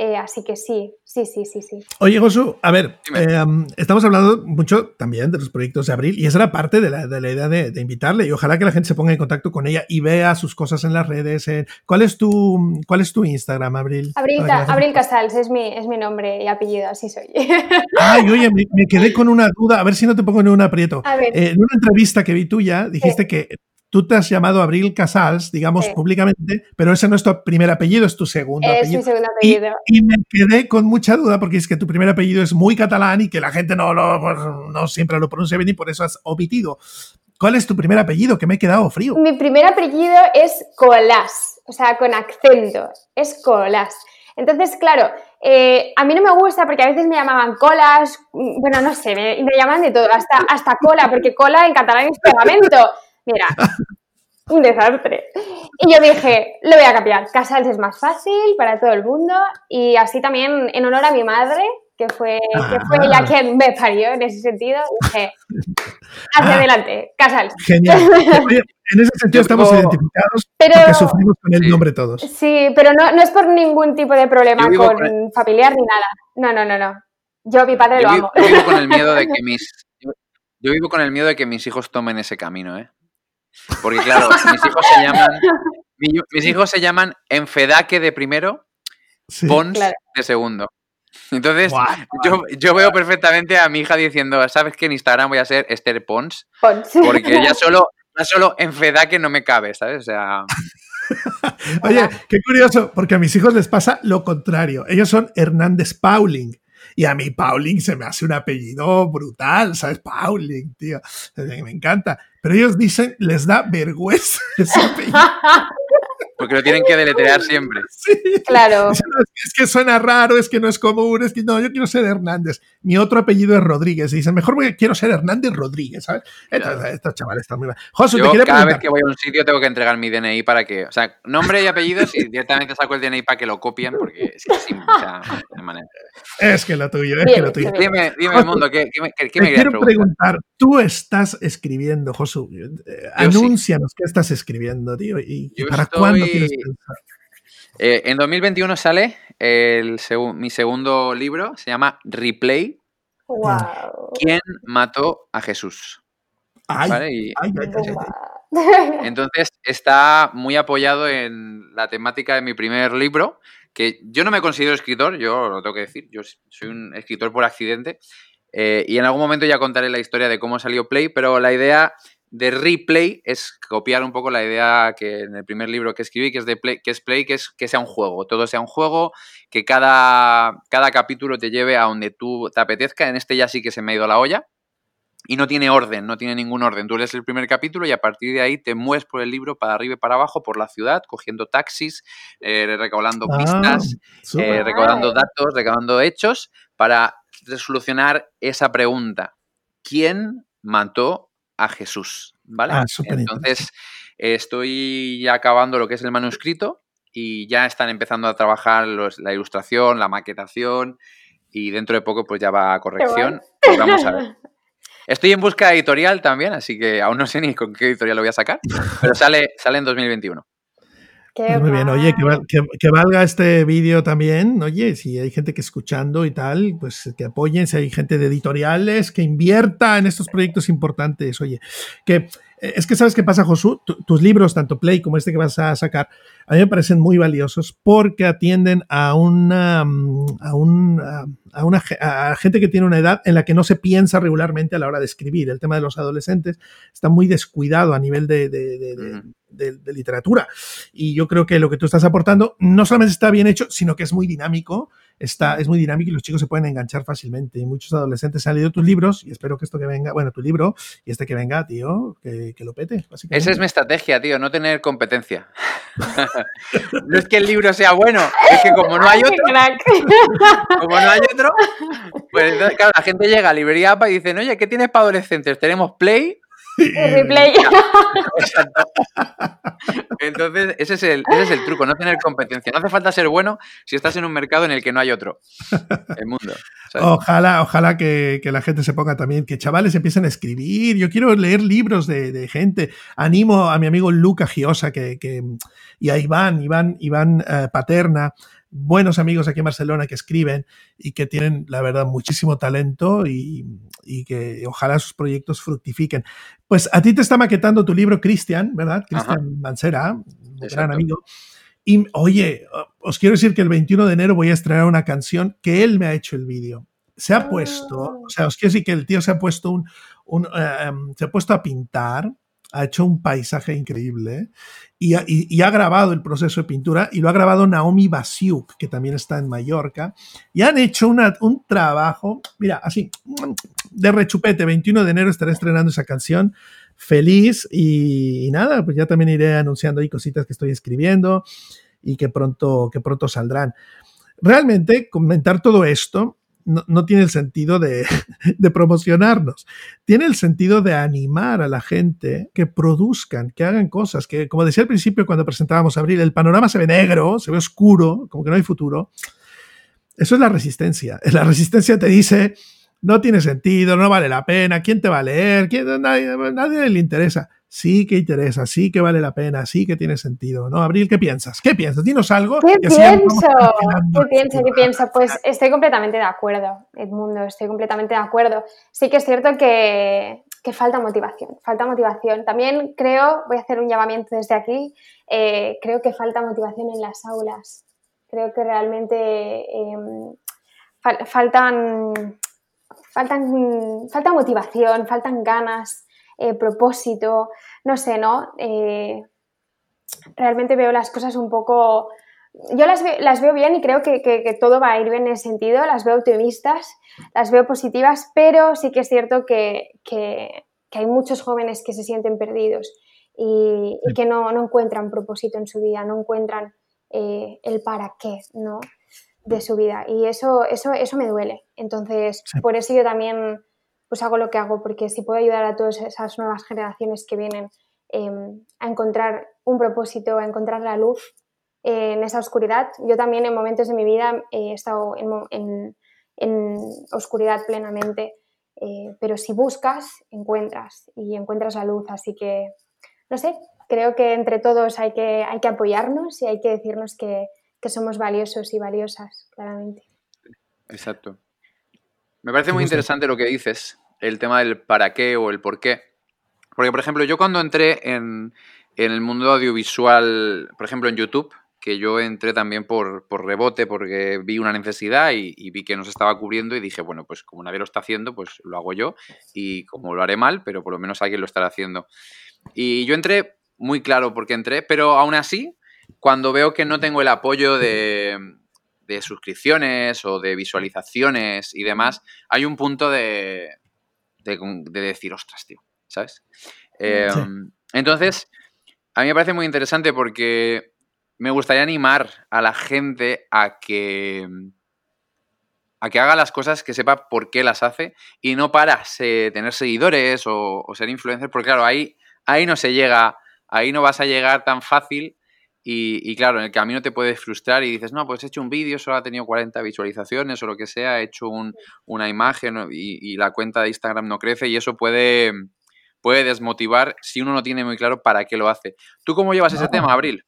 Eh, así que sí, sí, sí, sí, sí. Oye, Josu, a ver, eh, estamos hablando mucho también de los proyectos de Abril y esa era parte de la, de la idea de, invitarle y ojalá que la gente se ponga en contacto con ella y vea sus cosas en las redes. ¿Cuál, es tu, ¿Cuál es tu Instagram, Abril? Abril, Casals es mi, es mi nombre y apellido, así soy. Ay, oye, me, quedé con una duda, a ver si no te pongo en un aprieto. Eh, en una entrevista que vi tuya, dijiste que tú te has llamado Abril Casals, digamos públicamente, pero ese no es tu primer apellido, es tu segundo es apellido. Mi segundo apellido. Y, me quedé con mucha duda porque es que tu primer apellido es muy catalán y que la gente no, lo, pues, no siempre lo pronuncia bien y por eso has omitido. ¿Cuál es tu primer apellido? Que me he quedado frío. Mi primer apellido es Colas, o sea, con acento, es Colas. Entonces, claro, eh, a mí no me gusta porque a veces me llamaban colas, mm, bueno, no sé, me, me llaman de todo, hasta, hasta cola, porque cola en catalán es pegamento. Mira, un desastre. Y yo dije, lo voy a cambiar. Casals es más fácil para todo el mundo y así también en honor a mi madre, que fue, que fue ella ah. quien me parió en ese sentido, dije, hacia ah. adelante, Casals. Genial. en ese sentido estamos identificados porque sufrimos con el nombre todos. Sí, pero no, no, es por ningún tipo de problema con, familiar ni nada. No, no, no, no. Yo mi padre lo amo. Yo vivo con el miedo de que mis... Yo vivo con el miedo de que mis hijos tomen ese camino, ¿eh? Porque claro, mis hijos se llaman, mis hijos se llaman Enfedaque de primero, Pons de segundo. Entonces, yo, veo perfectamente a mi hija diciendo, ¿sabes que en Instagram voy a ser Esther Pons? Porque ya solo, ya solo Enfedaque no me cabe, ¿sabes? O sea... Oye, qué curioso, porque a mis hijos les pasa lo contrario. Ellos son Hernández Pauling. Y a mí Pauling se me hace un apellido brutal, ¿sabes? Pauling, tío. Me encanta. Pero ellos dicen, les da vergüenza ese apellido. Porque lo tienen que deletrear siempre. Sí. Claro. Es que suena raro, es que no es común, es que no, yo quiero ser Hernández. Mi otro apellido es Rodríguez. Y dicen, mejor quiero ser Hernández Rodríguez, ¿sabes? Estos, chavales están muy mal. Josu, yo, cada vez que voy a un sitio tengo que entregar mi DNI para que, o sea, nombre y apellidos y directamente saco el DNI para que lo copien porque es que o sea, de manera. Es que lo tuyo, es que lo tuyo. Dime, dime mundo, ¿qué, qué, qué me quiero preguntar? Tú estás escribiendo, Josu. Eh, anúncianos qué estás escribiendo, tío. ¿Y, para cuándo quieres pensar? Eh, en 2021 sale el mi segundo libro, se llama Replay. Wow. ¿Quién mató a Jesús? Ay, ay, Entonces está muy apoyado en la temática de mi primer libro, que yo no me considero escritor, yo lo tengo que decir, yo soy un escritor por accidente, eh, y en algún momento ya contaré la historia de cómo salió Play, pero la idea de replay es copiar un poco la idea que en el primer libro que escribí, que es de play, que es play, que es que sea un juego, todo sea un juego, que cada, cada capítulo te lleve a donde tú te apetezca. En este ya sí que se me ha ido la olla. y no tiene orden, no tiene ningún orden. Tú lees el primer capítulo y a partir de ahí te mueves por el libro para arriba y para abajo, por la ciudad, cogiendo taxis, eh, recaudando ah, pistas, eh, recaudando datos, recaudando hechos para solucionar esa pregunta. ¿Quién mató a Jesús? ¿Vale? Ah, Entonces, estoy ya acabando lo que es el manuscrito y ya están empezando a trabajar la ilustración, la maquetación y dentro de poco pues ya va a corrección. Pues vamos a ver. Estoy en busca de editorial también, así que aún no sé ni con qué editorial lo voy a sacar, pero sale, sale en 2021. Pues muy bien, oye, que, valga este vídeo también, oye, si hay gente que escuchando y tal, pues que apoyen, si hay gente de editoriales, que invierta en estos proyectos importantes, oye, que es que sabes qué pasa, Josu, tus libros, tanto Play como este que vas a sacar, a mí me parecen muy valiosos porque atienden a una, mm, a, un, a una a gente que tiene una edad en la que no se piensa regularmente a la hora de escribir. El tema de los adolescentes está muy descuidado a nivel de, de literatura. Y yo creo que lo que tú estás aportando no solamente está bien hecho, sino que es muy dinámico está, es muy dinámico y los chicos se pueden enganchar fácilmente. Y muchos adolescentes han leído tus libros y espero que esto que venga, bueno, tu libro y este que venga, tío, que, lo pete. Esa es mi estrategia, tío, no tener competencia. no es que el libro sea bueno, es que como no hay otro, como no hay otro, pues claro, la gente llega a librería APA y dice, oye, ¿qué tienes para adolescentes? Tenemos Play replay. Entonces, ese es, el, ese es el truco, no tener competencia. No hace falta ser bueno si estás en un mercado en el que no hay otro. El mundo. Ojalá, ojalá que, la gente se ponga también, que chavales empiecen a escribir. Yo quiero leer libros de, gente. Animo a mi amigo Luca Giosa que, y a Iván, Iván, Iván eh, Paterna buenos amigos aquí en Barcelona que escriben y que tienen, la verdad, muchísimo talento y, que ojalá sus proyectos fructifiquen. Pues a ti te está maquetando tu libro Cristian, ¿verdad? Cristian Mancera, un gran amigo. Y oye, os quiero decir que el 21 de enero voy a estrenar una canción que él me ha hecho el vídeo. Se ha puesto, ah. o sea, os quiero decir que el tío se ha puesto un, eh, em, se ha puesto a pintar ha hecho un paisaje increíble y, ha grabado el proceso de pintura y lo ha grabado Naomi Basiuk, que también está en Mallorca, y han hecho un trabajo, mira, así, de rechupete, 21 de enero estaré estrenando esa canción, feliz y, nada, pues ya también iré anunciando ahí cositas que estoy escribiendo y que pronto, que pronto saldrán. Realmente, comentar todo esto no, tiene el sentido de, promocionarnos, tiene el sentido de animar a la gente que produzcan, que hagan cosas, que como decía al principio cuando presentábamos Abril, el panorama se ve negro, se ve oscuro, como que no hay futuro. Eso es la resistencia. La resistencia te dice, no tiene sentido, no vale la pena, ¿quién te va a leer? ¿Quién, nadie, le interesa sí que interesa, sí que vale la pena, sí que tiene sentido, ¿no? Abril, ¿qué piensas? ¿Qué piensas? Dinos algo. ¿Qué pienso? ¿Qué pienso? ¿Qué pienso? Pues estoy completamente de acuerdo, Edmundo, estoy completamente de acuerdo. Sí que es cierto que, falta motivación, falta motivación. También creo, voy a hacer un llamamiento desde aquí, eh, creo que falta motivación en las aulas. Creo que realmente em, faltan, faltan, falta motivación, faltan ganas eh, propósito, no sé, ¿no? Eh, realmente veo las cosas un poco... Yo las, las veo bien y creo que, todo va a ir bien en ese sentido, las veo optimistas, las veo positivas, pero sí que es cierto que, hay muchos jóvenes que se sienten perdidos y, que no, encuentran propósito en su vida, no encuentran eh, el para qué, ¿no? de su vida y eso, eso, eso me duele. Entonces, por eso yo también pues hago lo que hago, porque si puedo ayudar a todas esas nuevas generaciones que vienen em, a encontrar un propósito, a encontrar la luz eh, en esa oscuridad. Yo también en momentos de mi vida he estado en, oscuridad plenamente, eh, pero si buscas, encuentras y encuentras la luz. Así que, no sé, creo que entre todos hay que, hay que apoyarnos y hay que decirnos que, que somos valiosos y valiosas, claramente. Exacto. Me parece muy interesante lo que dices, el tema del para qué o el por qué. Porque, por ejemplo, yo cuando entré en, el mundo audiovisual, por ejemplo, en YouTube, que yo entré también por, rebote porque vi una necesidad y, vi que nos estaba cubriendo y dije, bueno, pues como nadie lo está haciendo, pues lo hago yo y como lo haré mal, pero por lo menos alguien lo estará haciendo. Y yo entré muy claro porque entré, pero aún así, cuando veo que no tengo el apoyo de, de suscripciones o de visualizaciones y demás, hay un punto de, de, decir, ostras, tío, ¿sabes? Em, entonces, a mí me parece muy interesante porque me gustaría animar a la gente a que a que haga las cosas que sepa por qué las hace y no para tener seguidores o, ser influencer, porque claro, ahí, ahí no se llega, ahí no vas a llegar tan fácil y, claro, en el camino te puedes frustrar y dices, no, pues he hecho un vídeo, solo ha tenido 40 visualizaciones o lo que sea, he hecho una imagen y, la cuenta de Instagram no crece y eso puede, puede desmotivar si uno no tiene muy claro para qué lo hace. ¿Tú cómo llevas ese tema, Abril?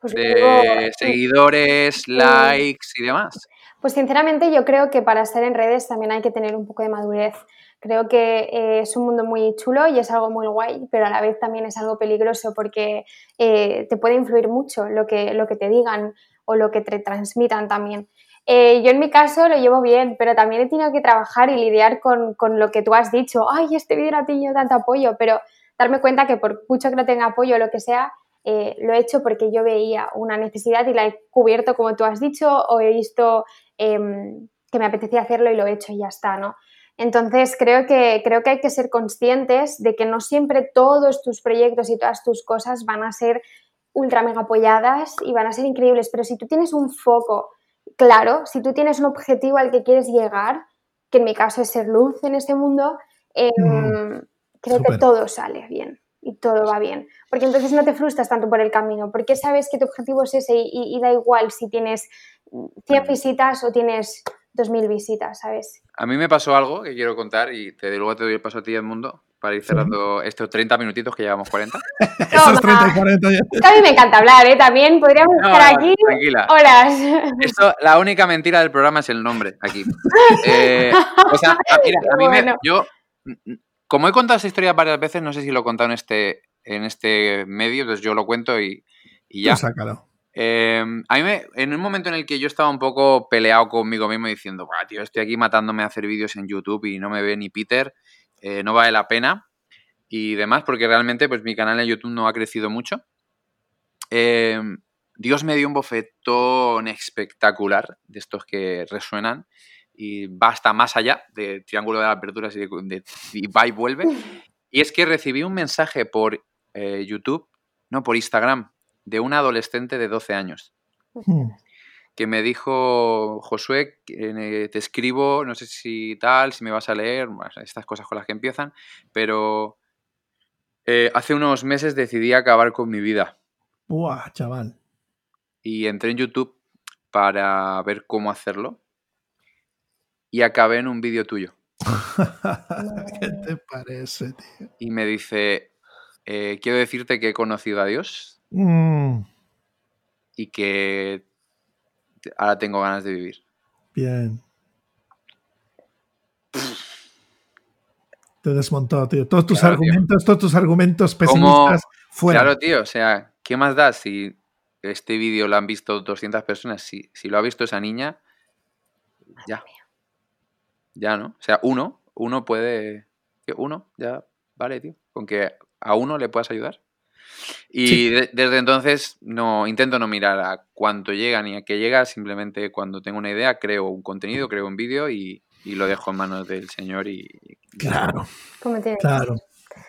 Pues de seguidores, likes y demás. Pues sinceramente yo creo que para estar en redes también hay que tener un poco de madurez. Creo que eh, es un mundo muy chulo y es algo muy guay, pero a la vez también es algo peligroso porque eh, te puede influir mucho lo que, lo que te digan o lo que te transmitan también. Eh, yo en mi caso lo llevo bien, pero también he tenido que trabajar y lidiar con, con lo que tú has dicho. Ay, este vídeo no ha tenido tanto apoyo, pero darme cuenta que por mucho que no tenga apoyo o lo que sea, lo he hecho porque yo veía una necesidad y la he cubierto, como tú has dicho, o he visto Em, que me apetecía hacerlo y lo he hecho y ya está, ¿no? Entonces creo que, creo que hay que ser conscientes de que no siempre todos tus proyectos y todas tus cosas van a ser ultra mega apoyadas y van a ser increíbles, pero si tú tienes un foco claro, si tú tienes un objetivo al que quieres llegar, que en mi caso es ser luz en este mundo, em, creo que todo sale bien y todo va bien. Porque entonces no te frustras tanto por el camino, porque sabes que tu objetivo es ese y da igual si tienes 100 visitas o tienes 2.000 visitas, ¿sabes? A mí me pasó algo que quiero contar y te, luego te doy el paso a ti, Edmundo, para ir cerrando estos 30 minutitos que llevamos 40. Esos 30 y 40 ya. A mí me encanta hablar, ¿eh? También podríamos estar aquí tranquila. horas. Esto, la única mentira del programa es el nombre aquí. Eh, o sea, mira, a mí me, yo, como he contado esta historia varias veces, no sé si lo he contado en este, en este medio, entonces yo lo cuento y, y ya. Pues sácalo. Em, a mí me, en un momento en el que yo estaba un poco peleado conmigo mismo diciendo, tío, estoy aquí matándome a hacer vídeos en YouTube y no me ve ni Peter, eh, no vale la pena y demás, porque realmente pues mi canal en YouTube no ha crecido mucho. Em, Dios me dio un bofetón espectacular de estos que resuenan y va hasta más allá de Triángulo de Aperturas y, de, va y vuelve. Y es que recibí un mensaje por eh, YouTube, no por Instagram, de un adolescente de 12 años. Hmm. Que me dijo, Josué, eh, te escribo, no sé si tal, si me vas a leer, estas cosas con las que empiezan, pero eh, hace unos meses decidí acabar con mi vida. ¡Buah, chaval! Y entré en YouTube para ver cómo hacerlo y acabé en un vídeo tuyo. ¿Qué te parece, tío? Y me dice, eh, quiero decirte que he conocido a Dios Mm. Y que ahora tengo ganas de vivir. Bien. Te desmontó, tío. Todos tus argumentos, todos tus argumentos pesimistas fuera. Claro, tío. O sea, ¿qué más da si este vídeo lo han visto 200 personas? Si, si lo ha visto esa niña, ya. Ya, ¿no? O sea, uno, uno puede. Uno, ya, vale, tío. Con que a uno le puedas ayudar. Y desde entonces no intento no mirar a cuánto llega ni a qué llega, simplemente cuando tengo una idea creo un contenido, creo un vídeo y, lo dejo en manos del Señor y... Claro. Claro.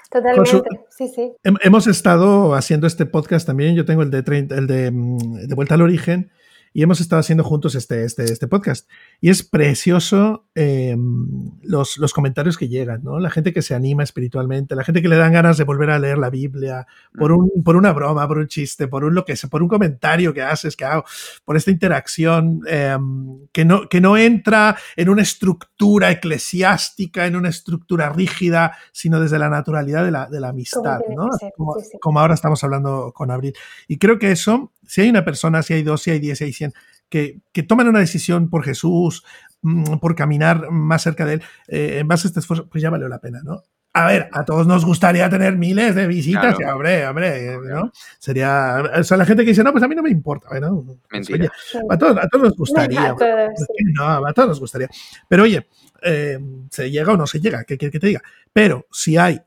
Totalmente, sí, sí. Hemos estado haciendo este podcast también, yo tengo el de, el de, mm, de Vuelta al Origen, y hemos estado haciendo juntos este, este, este podcast. Y es precioso em, los, los, comentarios que llegan, ¿no? La gente que se anima espiritualmente, la gente que le dan ganas de volver a leer la Biblia por, un, por una broma, por un chiste, por un, lo que por un comentario que haces, que hago, por esta interacción em, que, no, que no entra en una estructura eclesiástica, en una estructura rígida, sino desde la naturalidad de la, de la amistad, ¿no? como, como ahora estamos hablando con Abril. Y creo que eso si hay una persona, si hay dos, si hay diez, si hay cien, que, que toman una decisión por Jesús, mm, por caminar más cerca de Él, eh, en base a este esfuerzo, pues ya valió la pena, ¿no? A ver, a todos nos gustaría tener miles de visitas, hombre, hombre, ¿no? Sería, o sea, la gente que dice, no, pues a mí no me importa, ¿no? Pues, Mentira. a, todos, a todos nos gustaría. A todos, no, a todos nos gustaría. Pero oye, eh, se llega o no se llega, ¿qué quiere que te diga? Pero si hay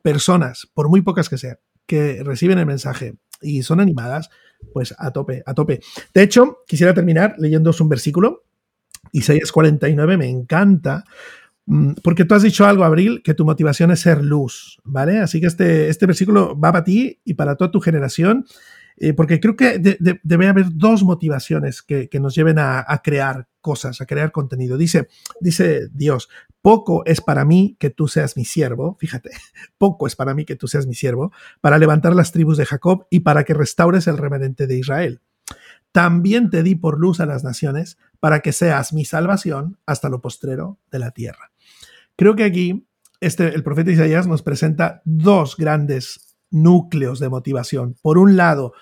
personas, por muy pocas que sean, que reciben el mensaje y son animadas, pues a tope, a tope. De hecho, quisiera terminar leyéndoos un versículo. Isaías 49 me encanta Mm, porque tú has dicho algo, Abril, que tu motivación es ser luz, ¿vale? Así que este, este versículo va para ti y para toda tu generación, eh, porque creo que debe haber dos motivaciones que, nos lleven a, crear cosas, a crear contenido. Dice, dice Dios, poco es para mí que tú seas mi siervo, fíjate, poco es para mí que tú seas mi siervo, para levantar las tribus de Jacob y para que restaures el remanente de Israel. También te di por luz a las naciones, para que seas mi salvación hasta lo postrero de la tierra. Creo que aquí este, el profeta Isaías nos presenta dos grandes núcleos de motivación. Por un lado,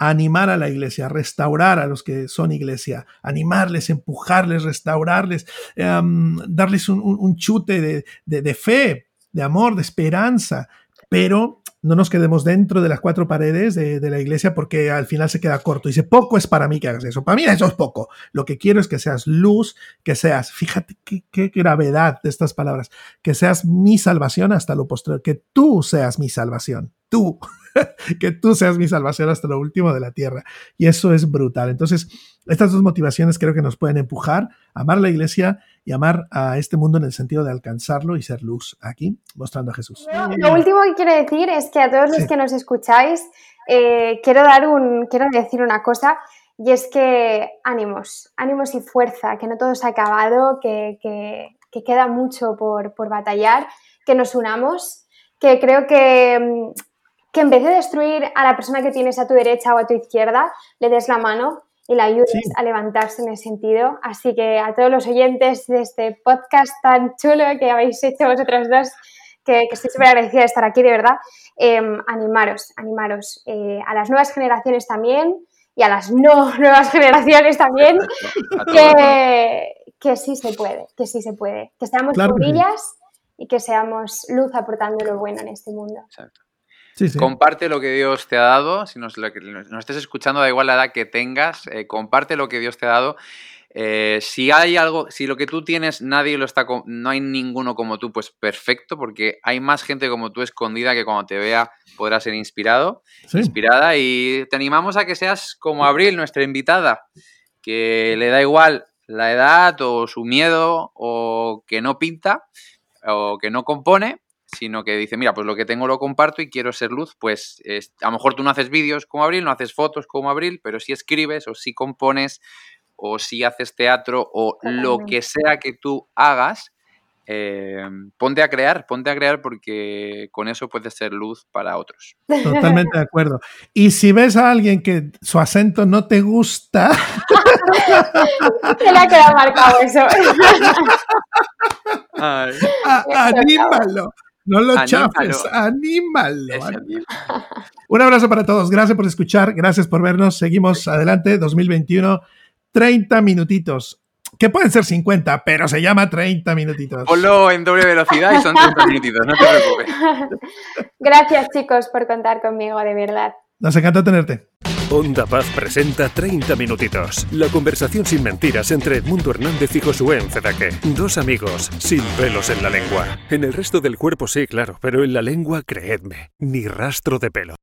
animar a la iglesia, restaurar a los que son iglesia, animarles, empujarles, restaurarles, em, darles un, chute de, fe, de amor, de esperanza, pero no nos quedemos dentro de las cuatro paredes de, la iglesia porque al final se queda corto. Dice, poco es para mí que hagas eso. Para mí eso es poco. Lo que quiero es que seas luz, que seas, fíjate qué, qué gravedad de estas palabras, que seas mi salvación hasta lo posterior, que tú seas mi salvación. Tú, que tú seas mi salvación hasta lo último de la tierra. Y eso es brutal. Entonces, estas dos motivaciones creo que nos pueden empujar a amar la iglesia y amar a este mundo en el sentido de alcanzarlo y ser luz aquí, mostrando a Jesús. Lo último que quiero decir es que a todos los que nos escucháis, eh, quiero, dar un, quiero decir una cosa. Y es que ánimos, ánimos y fuerza, que no todo se ha acabado, que, queda mucho por, por, batallar, que nos unamos, que creo que, que en vez de destruir a la persona que tienes a tu derecha o a tu izquierda, le des la mano y la ayudes a levantarse en ese sentido. Así que a todos los oyentes de este podcast tan chulo que habéis hecho vosotros dos, que, estoy súper agradecida de estar aquí, de verdad, em, animaros, animaros eh, a las nuevas generaciones también y a las no nuevas generaciones también, que, que, sí se puede, que sí se puede, que seamos claro y que seamos luz aportando lo bueno en este mundo. Exacto. Comparte lo que Dios te ha dado. Si nos, estés escuchando, da igual la edad que tengas, eh, comparte lo que Dios te ha dado. Eh, si hay algo, si lo que tú tienes nadie lo está, no hay ninguno como tú, pues perfecto, porque hay más gente como tú escondida que cuando te vea podrá ser inspirado, inspirada. Y te animamos a que seas como Abril, nuestra invitada, que le da igual la edad o su miedo o que no pinta o que no compone, sino que dice, mira, pues lo que tengo lo comparto y quiero ser luz, pues a lo mejor tú no haces vídeos como Abril, no haces fotos como Abril, pero si escribes o si compones o si haces teatro o lo que sea que tú hagas, eh, ponte a crear, ponte a crear porque con eso puedes ser luz para otros. Totalmente de acuerdo. Y si ves a alguien que su acento no te gusta... Se le ha quedado marcado eso. anímalo. No lo chafes, anímalo. Un abrazo para todos. Gracias por escuchar, gracias por vernos. Seguimos adelante, 2021, 30 minutitos. Que pueden ser 50, pero se llama 30 minutitos. Ponlo en doble velocidad y son 30 minutitos, no te preocupes. Gracias, chicos, por contar conmigo, de verdad. Nos encanta tenerte. Onda Paz presenta 30 minutitos. La conversación sin mentiras entre Edmundo Hernández y Josué Encedaque. Dos amigos sin pelos en la lengua. En el resto del cuerpo sí, claro, pero en la lengua, creedme, ni rastro de pelo.